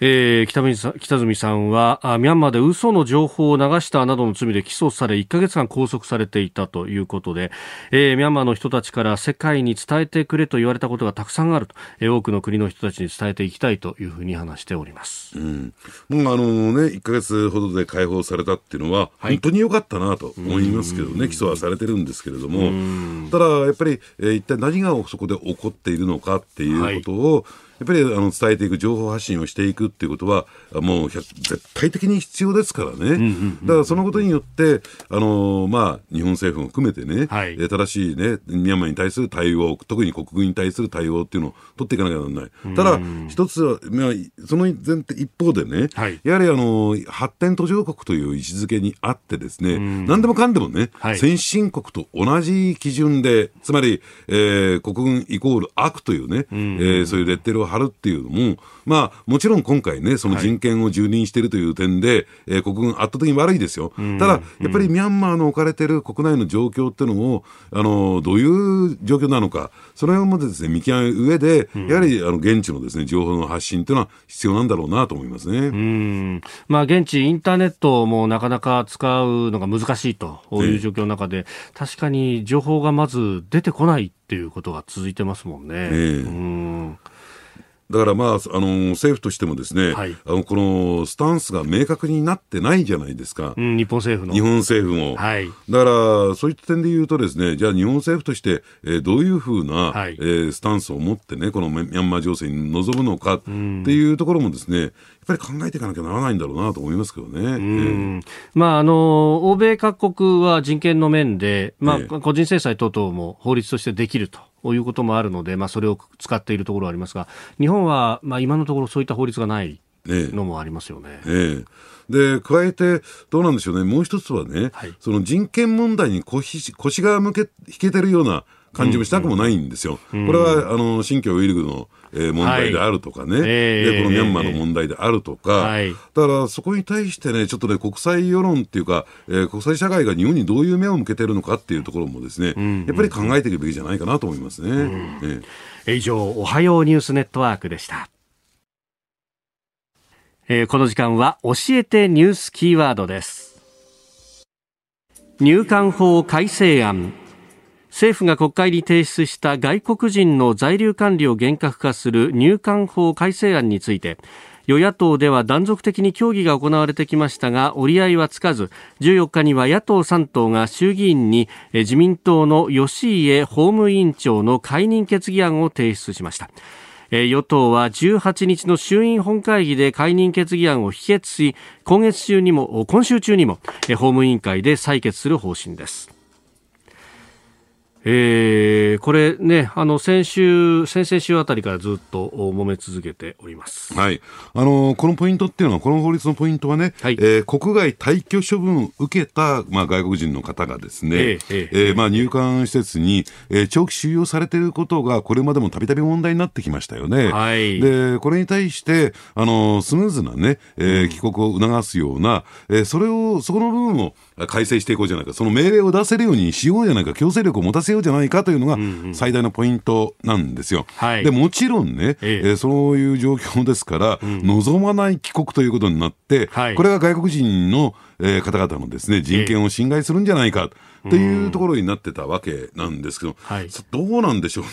えー、北見さ北住さんはあミャンマーで嘘の情報を流したなどの罪で起訴され1ヶ月間拘束されていたということで、えー、ミャンマーの人たちから世界に伝えてくれと言われたことがたくさんあると、えー、多くの国の人たちに伝えていきたいというふうに話しております、うん、もうあのね1ヶ月ほどで解放されたっていうのは、本当に良かったなと思いますけどね、起訴はされてるんですけれども、ただやっぱり、えー、一体何がそこで起こっているのかっていうことを、はいやっぱりあの伝えていく、情報発信をしていくっていうことは、もう絶対的に必要ですからね、だからそのことによって、あのまあ、日本政府も含めてね、はい、正しい、ね、ミャンマーに対する対応、特に国軍に対する対応っていうのを取っていかなきゃならない、ただ、一つは、まあ、その前提一方でね、はい、やはりあの発展途上国という位置づけにあって、ですね、何でもかんでもね、はい、先進国と同じ基準で、つまり、えー、国軍イコール悪というね、えー、そういうレッテルを貼るっていうのも、まあ、もちろん今回ね、その人権を蹂躙しているという点で、はい、えー、国軍圧倒的に悪いですよ。ただ、やっぱりミャンマーの置かれている国内の状況っていうのを、あの、どういう状況なのか、その辺もですね、見極め上で、やはり、あの、現地のですね、情報の発信っていうのは必要なんだろうなと思いますね。うん。まあ、現地インターネットもなかなか使うのが難しいという状況の中で、確かに情報がまず出てこないっていうことが続いてますもんね。えー、うんだからまあ、あの、政府としてもですね、はい、あの、このスタンスが明確になってないじゃないですか。うん、日本政府の。日本政府も。はい。だから、そういった点で言うとですね、じゃあ日本政府として、えー、どういうふうな、はい、えー、スタンスを持ってね、このミャンマー情勢に臨むのかっていうところもですね、やっぱり考えていかなきゃならないんだろうなと思いますけどね。うん、まあ、あの、欧米各国は人権の面で、まあ、個人制裁等々も法律としてできると。いうこともあるので、まあ、それを使っているところはありますが、日本は、まあ、今のところそういった法律がないのもありますよね。ええ。で、加えて、どうなんでしょうね、もう一つはね、はい、その人権問題に腰腰が向け引けてるような感じもしたくもないんですよ。うん。うん、これは、あの、新疆ウイルグのえー、問題であるとかね、はい、でこのミャンマーの問題であるとか、えー、だからそこに対してね、ちょっとね、国際世論っていうか、えー、国際社会が日本にどういう目を向けてるのかっていうところもですね、うん、やっぱり考えていくべきじゃないかなと思いますね。うん、えー、以上、おはようニュースネットワークでした。えー、この時間は教えてニュースキーワードです。入管法改正案政府が国会に提出した外国人の在留管理を厳格化する入管法改正案について与野党では断続的に協議が行われてきましたが折り合いはつかず14日には野党3党が衆議院に自民党の吉家法務委員長の解任決議案を提出しました。与党は18日の衆院本会議で解任決議案を否決し今月中にも今週中にも法務委員会で採決する方針です。えー、これね、あの先週、先々週あたりからずっと揉め続けております。はい。あのこのポイントっていうのは、この法律のポイントはね、はい、えー、国外退去処分を受けた、まあ、外国人の方がですね、えー、えー、えー、まあ、入管施設に、えー、長期収容されていることが、これまでもたびたび問題になってきましたよね。はい。で、これに対して、あのスムーズなね、えー、帰国を促すような、えー、それを、そこの部分を改正していこうじゃないか、その命令を出せるようにしようじゃないか、強制力を持たせようじゃないかというのが最大のポイントなんですよ。うんうん、でもちろんね、え。えー、そういう状況ですから、うん、望まない帰国ということになって、はい、これが外国人のえー、方々のですね、人権を侵害するんじゃないか。っていうところになってたわけなんですけど、はい、どうなんでしょうね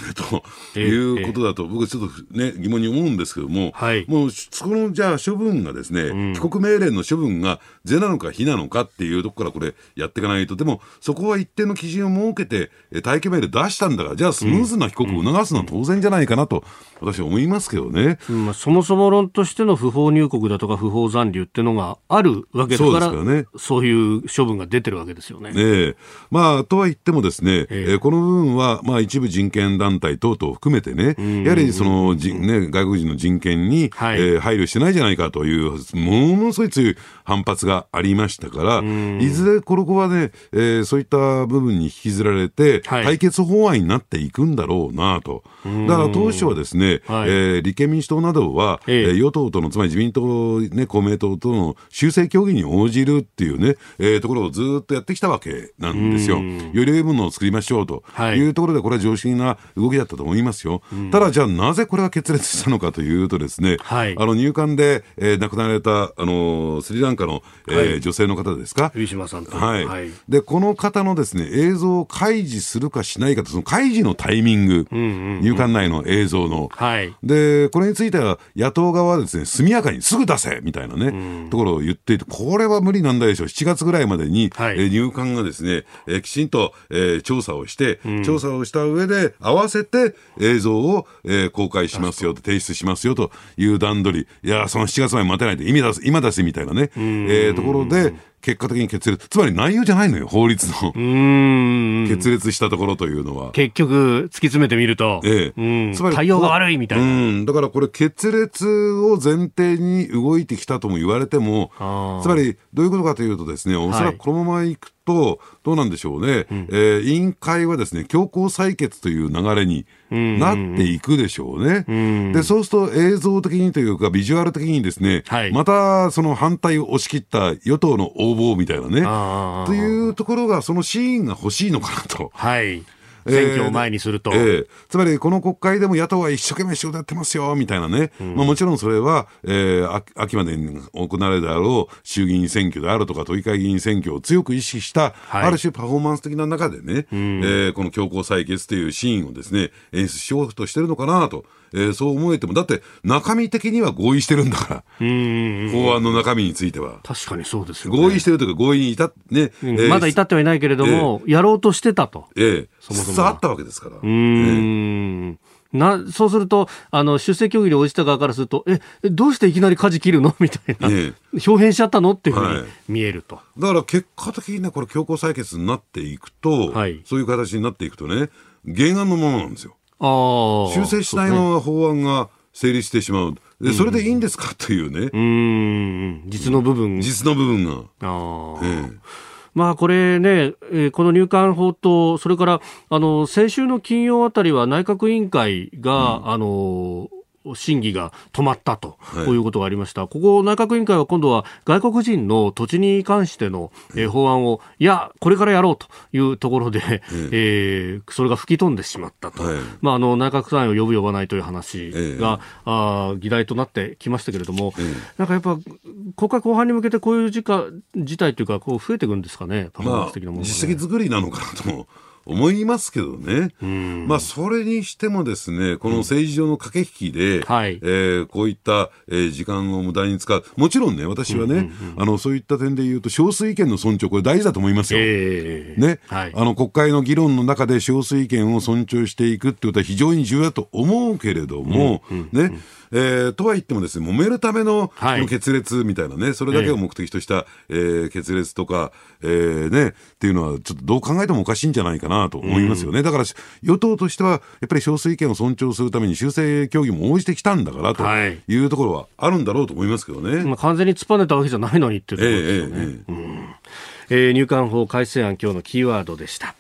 ということだと、僕ちょっとね、疑問に思うんですけども、はい、もう、そのじゃあ処分がですね、うん、帰国命令の処分が是なのか非なのかっていうところからこれやっていかないと、でもそこは一定の基準を設けて、待機命令出したんだから、じゃあスムーズな帰国を促すのは当然じゃないかなと、私は思いますけどね。うん、そもそも論としての不法入国だとか不法残留っていうのがあるわけだから、そうね、そういう処分が出てるわけですよね。ねまあ、とはいってもですね、えー、この部分は、まあ、一部人権団体等々含めてね、やはりそのじ、ね、外国人の人権に、はい、えー、配慮してないじゃないかという、ものすごい強い反発がありましたから、いずれこの子はね、えー、そういった部分に引きずられて、はい、対決法案になっていくんだろうなと。だから当初はですね、はい、えー、立憲民主党などは、えー、与党との、つまり自民党、ね、公明党との修正協議に応じるっていうね、えー、ところをずっとやってきたわけなんですよ。より良いものを作りましょうとい。うところで、これは常識な動きだったと思いますよ。ただ、じゃあなぜこれが決裂したのかというとですね、はい、あの入管で、えー、亡くなられた、あのスリランカの、えー、はい、女性の方ですか？ウィシュマさんはい。はい、で、この方のですね、映像を開示するかしないかと、その開示のタイミング、うんうんうん、入管内の映像の、はい、で、これについては野党側はですね、速やかにすぐ出せみたいなね、うん、ところを言っていて、これは無理なんだでしょう。7月ぐらいまでに、はい、え入管がですね、えー、きちんと、えー、調査をして、うん、調査をした上で、合わせて映像を、えー、公開しますよと、提出しますよという段取り、いや、その7月まで待てないで、意味出す、今出せみたいなね、えー、ところで、結果的に決裂、つまり内容じゃないのよ、法律の。決裂したところというのは。結局、突き詰めてみると、ええ、つまり対応が悪いみたいな。だからこれ、決裂を前提に動いてきたとも言われても、つまりどういうことかというとですね、おそらくこのままいくと、どうなんでしょうね、うん、えー、委員会はですね強行採決という流れになっていくでしょうね。うん。うんうん、でそうすると映像的にというか、ビジュアル的にですね、はい、またその反対を押し切った与党の応募みたいなね、というところが、そのシーンが欲しいのかなと。はい選挙を前にすると、えー、つまりこの国会でも野党は一生懸命仕事やってますよみたいなね、うん、まあ、もちろんそれは、えー、秋までに行われるであろう衆議院選挙であるとか、都議会議員選挙を強く意識した、はい、ある種パフォーマンス的な中でね、うん、えー、この強行採決というシーンをですね演出しようとしてるのかなと。えー、そう思えても、だって中身的には合意してるんだから、法案の中身については。確かにそうですよ、ね、合意してるというか、合意に至っね、えー、まだ至ってはいないけれども、えー、やろうとしてたと。ええー、そもそも。あったわけですから。うん、えー。なそうするとあの出席協議に応じた側からするとえどうしていきなり舵切るの？みたいな、ええ、表変しちゃったの？っていうふうに見えると、はい、だから結果的にねこれ強行採決になっていくと、はい、そういう形になっていくとね原案のままなんですよ。あ修正しないまま法案が成立してしまう。で、それでいいんですか？というね。うん、実の部分。実の部分が。ああ。ええまあこれね、えー、この入管法と、それからあの先週の金曜あたりは内閣委員会が、うん、あの審議が止まったと、はい、こういうことがありました。ここ内閣委員会は今度は外国人の土地に関しての、えー、法案を、いや、これからやろうというところで、えー、それが吹き飛んでしまったと。はい、まあ、あの、内閣参与を呼ぶ呼ばないという話が、えー、あ議題となってきましたけれども、えー、なんかやっぱ、国会後半に向けてこういう事事態というか、こう増えていくんですかね、パフォーマンス的なもの、ね、まあ、実績作りなのかなと思いますけどね、まあ、それにしてもですね、この政治上の駆け引きで、うんはい、えー、こういった、えー、時間を無駄に使う、もちろんね、私はね、うんうんうん、あのそういった点で言うと、少数意見の尊重、これ大事だと思いますよ。えー、ね、はい、あの国会の議論の中で少数意見を尊重していくってことは非常に重要だと思うけれども、うんうんうん、ね、えー、とは言ってもですね、揉めるための,、決裂みたいなね、それだけを目的とした、えー、えー、決裂とか、えー、ね、っていうのは、ちょっとどう考えてもおかしいんじゃないかなと思いますよね。うん、だから、与党としては、やっぱり少数意見を尊重するために修正協議も応じてきたんだからというところはあるんだろうと思いますけどね。まあ、完全に突っぱねたわけじゃないのにっていうところですよね。えーえーうんえー、入管法改正案今日のキーワードでした。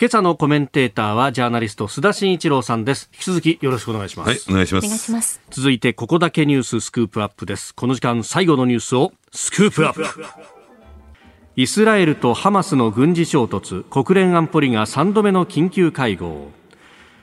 今朝のコメンテーターはジャーナリスト須田慎一郎さんです。引き続きよろしくお願いします。はいお願いします。続いてここだけニューススクープアップです。この時間最後のニュースをスクープアップ。イスラエルとハマスの軍事衝突。国連安保理が3度目の緊急会合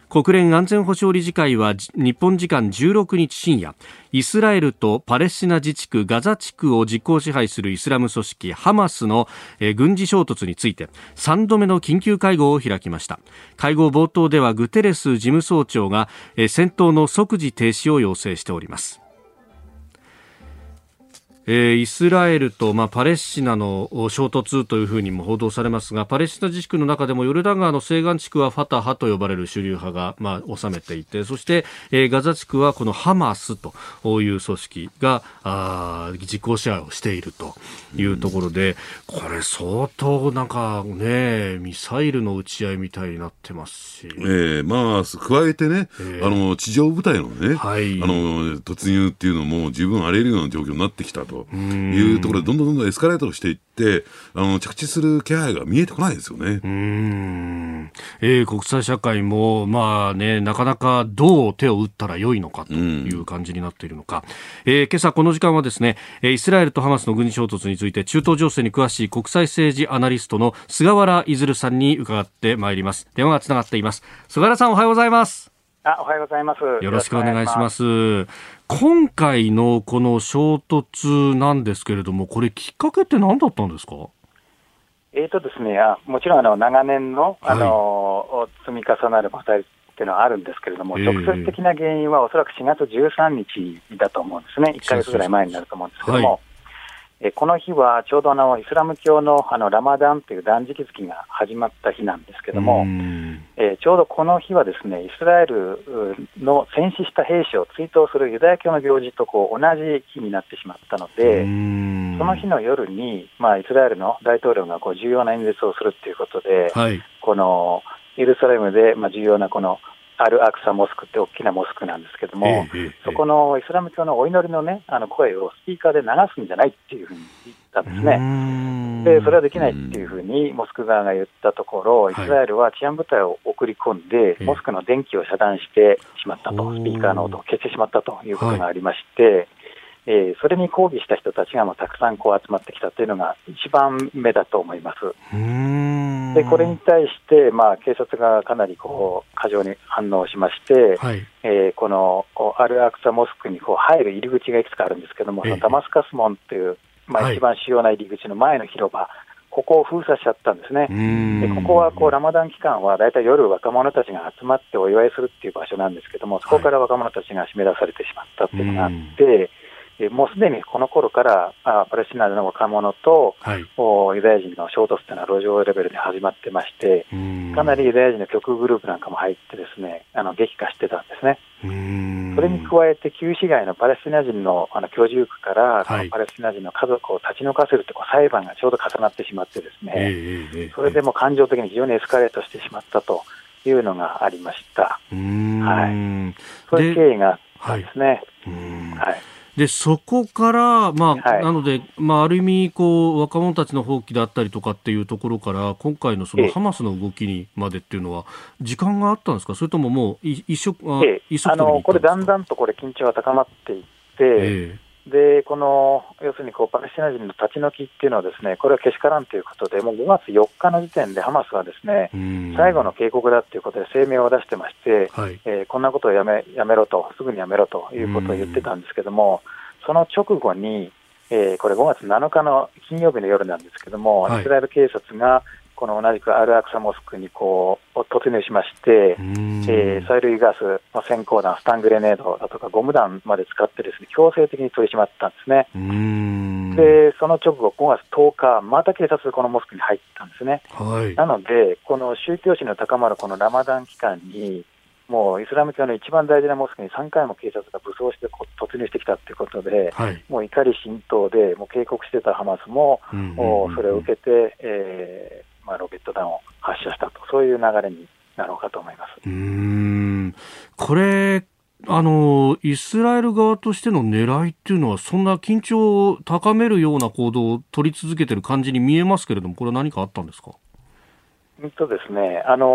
国連安全保障理事会は日本時間16日深夜イスラエルとパレスチナ自治区ガザ地区を実効支配するイスラム組織ハマスの軍事衝突について3度目の緊急会合を開きました。会合冒頭ではグテレス事務総長が戦闘の即時停止を要請しております。えー、イスラエルと、まあ、パレスチナの衝突というふうにも報道されますがパレスチナ自治区の中でもヨルダン川の西岸地区はファタハと呼ばれる主流派が、まあ、治めていてそして、えー、ガザ地区はこのハマスという組織があ実効支配をしているというところで、うん、これ相当なんかねミサイルの撃ち合いみたいになってますし、えー、まあ加えてね、えー、あの地上部隊のね、はい、あの突入っていうのも十分あり得るような状況になってきたと。というところで、どんどんどんどんエスカレートしていって、あの着地する気配が見えてこないですよね。うんえー、国際社会も、まあね、なかなかどう手を打ったらよいのかという感じになっているのか、うん、えー、今朝この時間はですね、イスラエルとハマスの軍事衝突について中東情勢に詳しい国際政治アナリストの菅原出さんに伺ってまいります。電話がつながっています。菅原さんおはようございます。あおはようございます。よろしくお願いします。今回のこの衝突なんですけれども、これ、きっかけって何だったんですか？えーとですね、あもちろんあの長年の、あの、はい、積み重なる問題っていうのはあるんですけれども、えー、直接的な原因はおそらく4月13日だと思うんですね、1か月ぐらい前になると思うんですけれども、はいえこの日はちょうどあのイスラム教のあのラマダンという断食月が始まった日なんですけども、えちょうどこの日はですねイスラエルの戦死した兵士を追悼するユダヤ教の行事とこう同じ日になってしまったので、その日の夜に、まあ、イスラエルの大統領がこう重要な演説をするということで、はい、このエルサレムで、まあ、重要なこのアルアクサモスクって大きなモスクなんですけども、そこのイスラム教のお祈りの,、ね、あの声をスピーカーで流すんじゃないっていうふうに言ったんですね。で、それはできないっていうふうにモスク側が言ったところ、イスラエルは治安部隊を送り込んで、モスクの電気を遮断してしまったと、スピーカーの音を消してしまったということがありまして、えー、それに抗議した人たちがもうたくさんこう集まってきたというのが一番目だと思います。でこれに対して、まあ、警察がかなりこう過剰に反応しまして、はい、えー、このアルアクサモスクにこう入る入り口がいくつかあるんですけども、そのダマスカス門という、まあ、一番主要な入り口の前の広場、はい、ここを封鎖しちゃったんですね。でここはこうラマダン期間は大体夜若者たちが集まってお祝いするっていう場所なんですけども、そこから若者たちが締め出されてしまったっていうのがあって、もうすでにこの頃からあパレスチナの若者と、はい、ユダヤ人の衝突というのは路上レベルで始まってまして、かなりユダヤ人の極右グループなんかも入って、ですねあの激化してたんですね。それに加えて、旧市街のパレスチナ人のあの居住区から、はい、パレスチナ人の家族を立ち退かせるという裁判がちょうど重なってしまって、ですね、えー、それでも感情的に非常にエスカレートしてしまったというのがありました。はい、そういう経緯があったんですね。はいでそこから、まあ、はい、なので、まあ、ある意味こう、若者たちの放棄だったりとかっていうところから、今回のそのハマスの動きにまでっていうのは、時間があったんですか、それとももう一色、ええ、あのこれ、だんだんとこれ、緊張が高まっていって、えでこの要するにこうパレスチナ人の立ち退きっていうのは、ですねこれはけしからんということで、もう5月4日の時点でハマスはですね最後の警告だということで声明を出してまして、はい、えー、こんなことをやめやめろと、すぐにやめろということを言ってたんですけども、その直後に、えー、これ5月7日の金曜日の夜なんですけども、はい、イスラエル警察がこの同じくアルアクサモスクにこう突入しまして、えー、催涙ガス、まあ、閃光弾、スタングレネードだとかゴム弾まで使ってですね強制的に取り締まったんですね。で、その直後、5月10日、また警察、このモスクに入ったんですね。はい、なので、この宗教心の高まるこのラマダン期間に、もうイスラム教の一番大事なモスクに3回も警察が武装して突入してきたということで、はい、もう怒り心頭で、もう警告してたハマスも、うんうんうん、それを受けて、えーまあ、ロケット弾を発射したと、そういう流れになろうかと思います。うん。これあのイスラエル側としての狙いっていうのは、そんな緊張を高めるような行動を取り続けてる感じに見えますけれども、これは何かあったんですか？うんとですね、あの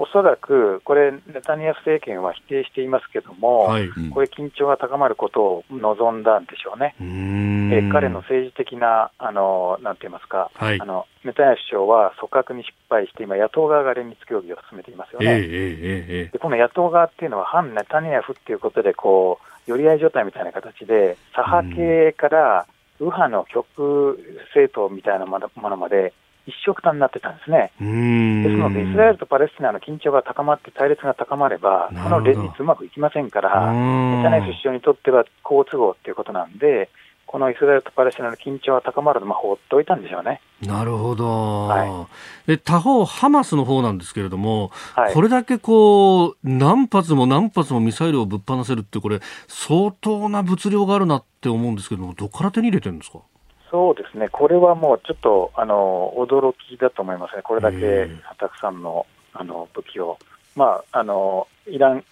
おそらくこれ、ネタニヤフ政権は否定していますけども、はい、これ、緊張が高まることを望んだんでしょうね、え彼の政治的な、あのなんて言いますか、はい、あのネタニヤフ首相は組閣に失敗して、今、野党側が連立協議を進めていますよね、えーえー、でこの野党側っていうのは、反ネタニヤフっていうことでこう、寄り合い状態みたいな形で、左派系から右派の極政党みたいなものまで、一緒くたになってたんですね。ですので、イスラエルとパレスチナの緊張が高まって、対立が高まれば、この連立うまくいきませんから、ネタニヤフ首相にとっては好都合っていうことなんで、このイスラエルとパレスチナの緊張が高まるのまあ、放っておいたんでしょうね。なるほど、はい、で他方、ハマスの方なんですけれども、はい、これだけこう何発も何発もミサイルをぶっ放せるって、これ、相当な物量があるなって思うんですけども、どこから手に入れてるんですか？そうですね、これはもうちょっとあの驚きだと思いますね、これだけたくさんのあの武器を、まあ、あのイラン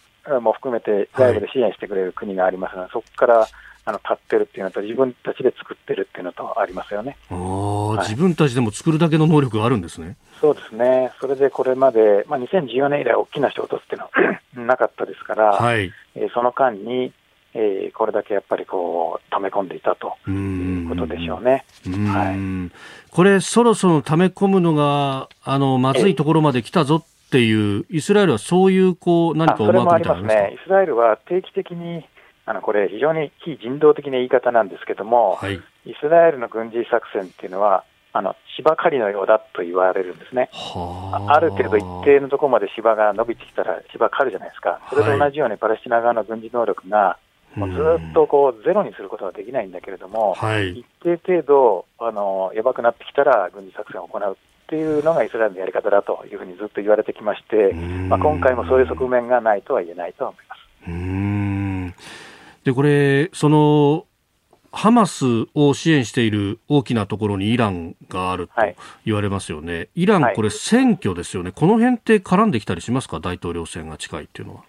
も含めて外部で支援してくれる国がありますので、はい、そこからあの立ってるっていうのと、自分たちで作ってるっていうのとありますよね、はい、自分たちでも作るだけの能力があるんですね。そうですね、それでこれまで、まあ、2014年以来、大きな衝突っていうのは なかったですから、はい、えー、その間に、えー、これだけやっぱりこう溜め込んでいたということでしょうね。はい、これ、そろそろ溜め込むのがあのまずいところまで来たぞっていう、イスラエルはそういうこう何か思惑みたいなますね。イスラエルは定期的にあのこれ、非常に非人道的な言い方なんですけども、はい、イスラエルの軍事作戦っていうのは、あの芝刈りのようだと言われるんですね。ある程度一定のところまで芝が伸びてきたら芝刈るじゃないですか。それと同じようにパレスチナ側の軍事能力がもうずっとこうゼロにすることはできないんだけれども、はい、一定程度あの、やばくなってきたら軍事作戦を行うっていうのがイスラエルのやり方だというふうにずっと言われてきまして、まあ、今回もそういう側面がないとは言えないと思います。でこれそのハマスを支援している大きなところにイランがあると言われますよね、はい、イラン、これ、選挙ですよね、この辺って絡んできたりしますか、大統領選が近いっていうのは。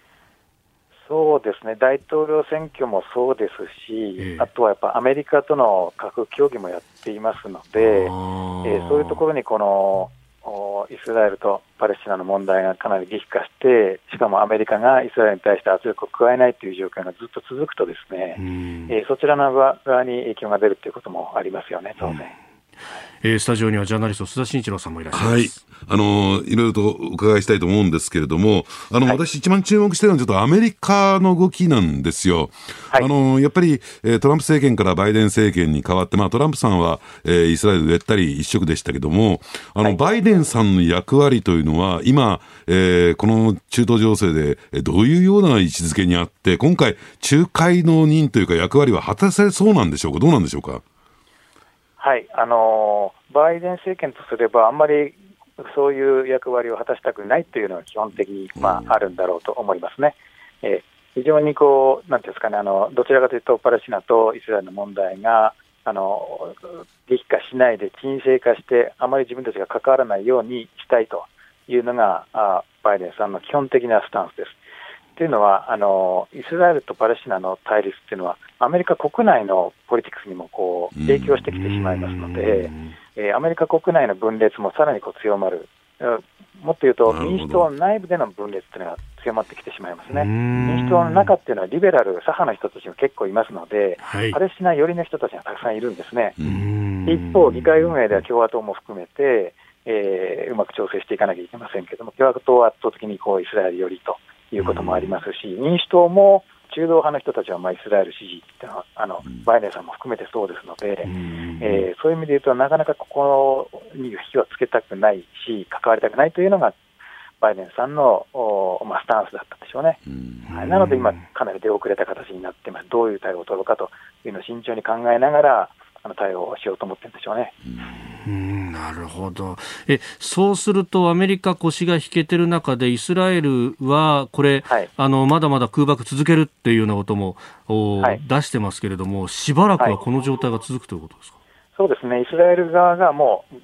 そうですね、大統領選挙もそうですし、えあとはやっぱアメリカとの核協議もやっていますので、えー、そういうところにこのイスラエルとパレスチナの問題がかなり激化して、しかもアメリカがイスラエルに対して圧力を加えないという状況がずっと続くと、ですね、えー、そちらの側に影響が出るということもありますよね、当然。えー、スタジオにはジャーナリスト須田慎一郎さんもいらっしゃいます。はい。あの、いろいろとお伺いしたいと思うんですけれども、あの、はい、私一番注目してるのはちょっとアメリカの動きなんですよ。はい、あの、やっぱり、えー、トランプ政権からバイデン政権に変わって、まあトランプさんは、えー、イスラエルでったり一色でしたけども、あの、はい、バイデンさんの役割というのは、今、えー、この中東情勢で、えどういうような位置づけにあって、今回、仲介の任というか役割は果たせそうなんでしょうか、どうなんでしょうか？はい、あのバイデン政権とすれば、あんまりそういう役割を果たしたくないというのが基本的に、まあ、あるんだろうと思いますね。えー、非常にこう、なんていうんですかね、あのどちらかというと、パレスチナとイスラエルの問題が、あの激化しないで沈静化して、あまり自分たちが関わらないようにしたいというのが、あバイデンさんの基本的なスタンスです。というのはあの、イスラエルとパレスチナの対立っていうのは、アメリカ国内のポリティクスにもこう影響してきてしまいますので、えー、アメリカ国内の分裂もさらにこう強まる、もっと言うと、民主党内部での分裂というのが強まってきてしまいますね。民主党の中っていうのは、リベラル、左派の人たちが結構いますので、はい、パレスチナ寄りの人たちがたくさんいるんですね。一方、議会運営では共和党も含めて、えー、うまく調整していかなきゃいけませんけれども、共和党は圧倒的にこうイスラエル寄りということもありますし、民主党も中道派の人たちはまあイスラエル支持っていうのは、あのバイデンさんも含めてそうですので、えー、そういう意味で言うと、なかなかここに火をつけたくないし、関わりたくないというのが、バイデンさんの、おまあ、スタンスだったでしょうね。はい、なので今、かなり出遅れた形になってます、どういう対応を取るかというのを慎重に考えながら、あの対応をしようと思ってるんでしょうね。うんなるほど。えそうするとアメリカ腰が引けてる中でイスラエルはこれ、はい、あのまだまだ空爆続けるっていうようなことも、はい、出してますけれどもしばらくはこの状態が続くということですか、そうですね。イスラエル側がもう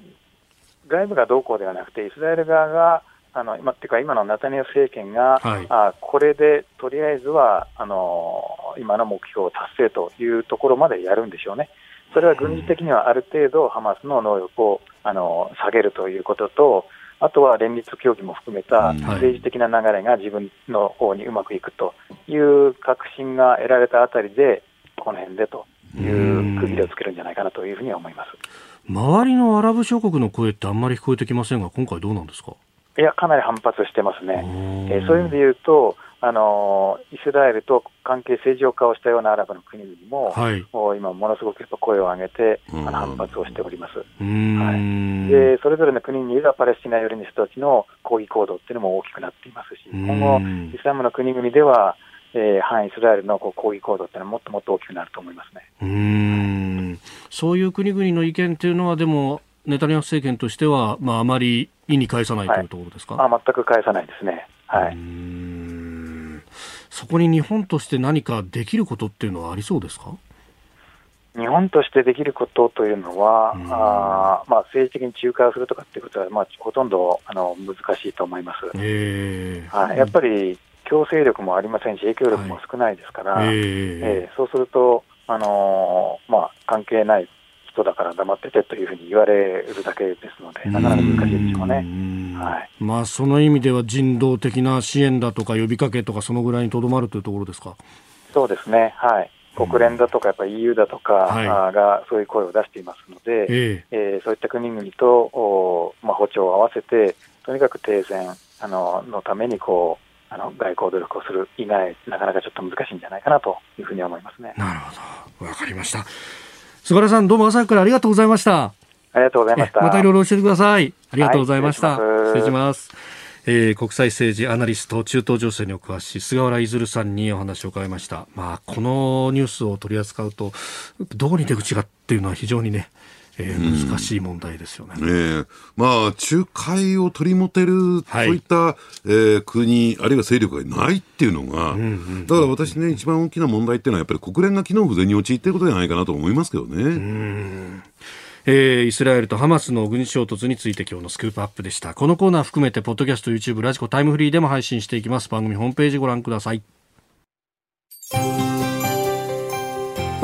外部がどうこうではなくてイスラエル側があの今っていうか今のナタニヤフ政権が、はい、あこれでとりあえずはあの今の目標を達成というところまでやるんでしょうね。それは軍事的にはある程度、ハマスの能力をあの下げるということと、ああとは連立協議も含めた政治的な流れが自分の方にうまくいくという確信が得られたあたりで、この辺でという区切りをつけるんじゃないかなというふうに思います。周りのアラブ諸国の声ってあんまり聞こえてきませんが、今回どうなんですか？いや、かなり反発してますね。えー、そういう意味で言うと、あのイスラエルと関係正常化をしたようなアラブの国々も、はい、もう今、ものすごく声を上げて、あの反発をしております、はい、で。それぞれの国にいるパレスチナ寄りの人たちの抗議行動っていうのも大きくなっていますし、今後、イスラムの国々では、えー、反イスラエルのこう抗議行動っていうのはもっともっと大きくなると思いますね。うん。そういう国々の意見っていうのは、でも、ネタニヤフ政権としては、まあ、あまり意に介さないというところですか、はい、あ全く返さないですね。はいそこに日本として何かできることっていうのはありそうですか？日本としてできることというのは、うん、あまあ、政治的に仲介をするとかっていうことは、まあ、ほとんどあの難しいと思います。えー、はい、やっぱり強制力もありませんし、影響力も少ないですから、はい、えー、えー、そうすると、あのー、まあ、関係ない人だから黙っててというふうに言われるだけですので、なかなか難しいでしょうね。はい、まあ、その意味では人道的な支援だとか呼びかけとか、そのぐらいにとどまるというところですか？そうですね、はい、国連だとか、やっぱり EU だとかがそういう声を出していますので、え。えー、そういった国々とお、まあ、歩調を合わせて、とにかく停戦あののためにこうあの外交努力をする以外、なかなかちょっと難しいんじゃないかなというふうに思いますね。なるほど、わかりました。菅原さん、どうも朝からありがとうございました。ありがとうございました。またいろいろ教えてください。ありがとうございました。はい、失礼します。えー、国際政治アナリスト中東情勢にお詳しい菅原出さんにお話を伺いました。まあ、このニュースを取り扱うと、どこに出口がっていうのは非常にね、えー、難しい問題ですよね。うん、えー、まあ、仲介を取り持てる、はい、そういった、えー、国、あるいは勢力がないっていうのが、うんうん、だから私ね、一番大きな問題っていうのは、やっぱり国連が機能不全に陥っていることじゃないかなと思いますけどね。うんえー、イスラエルとハマスの軍事衝突について今日のスクープアップでした。このコーナー含めて、ポッドキャスト、YouTube、ラジコ、タイムフリーでも配信していきます。番組ホームページご覧ください。